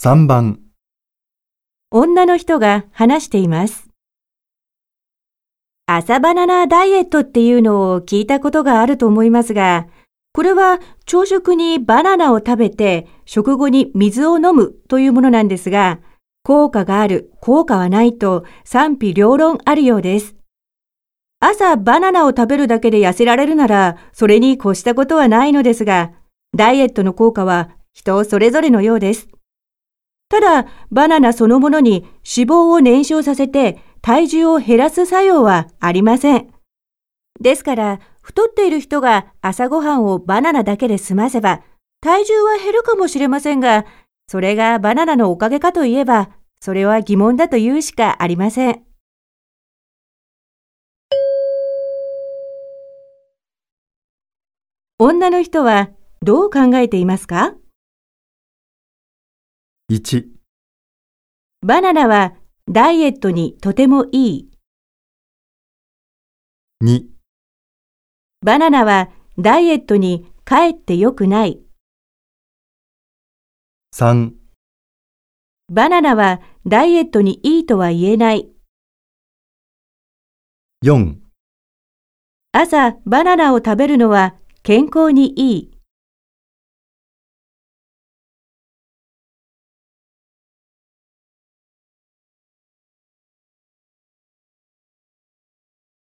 3番、女の人が話しています。朝バナナダイエットっていうのを聞いたことがあると思いますが、これは朝食にバナナを食べて食後に水を飲むというものなんですが、効果がある、効果はないと賛否両論あるようです。朝バナナを食べるだけで痩せられるなら、それに越したことはないのですが、ダイエットの効果は人それぞれのようです。ただ、バナナそのものに脂肪を燃焼させて体重を減らす作用はありません。ですから、太っている人が朝ごはんをバナナだけで済ませば、体重は減るかもしれませんが、それがバナナのおかげかといえば、それは疑問だと言うしかありません。女の人はどう考えていますか？1、バナナはダイエットにとてもいい。2、バナナはダイエットにかえって良くない。3、バナナはダイエットにいいとは言えない。4朝バナナを食べるのは健康にいい。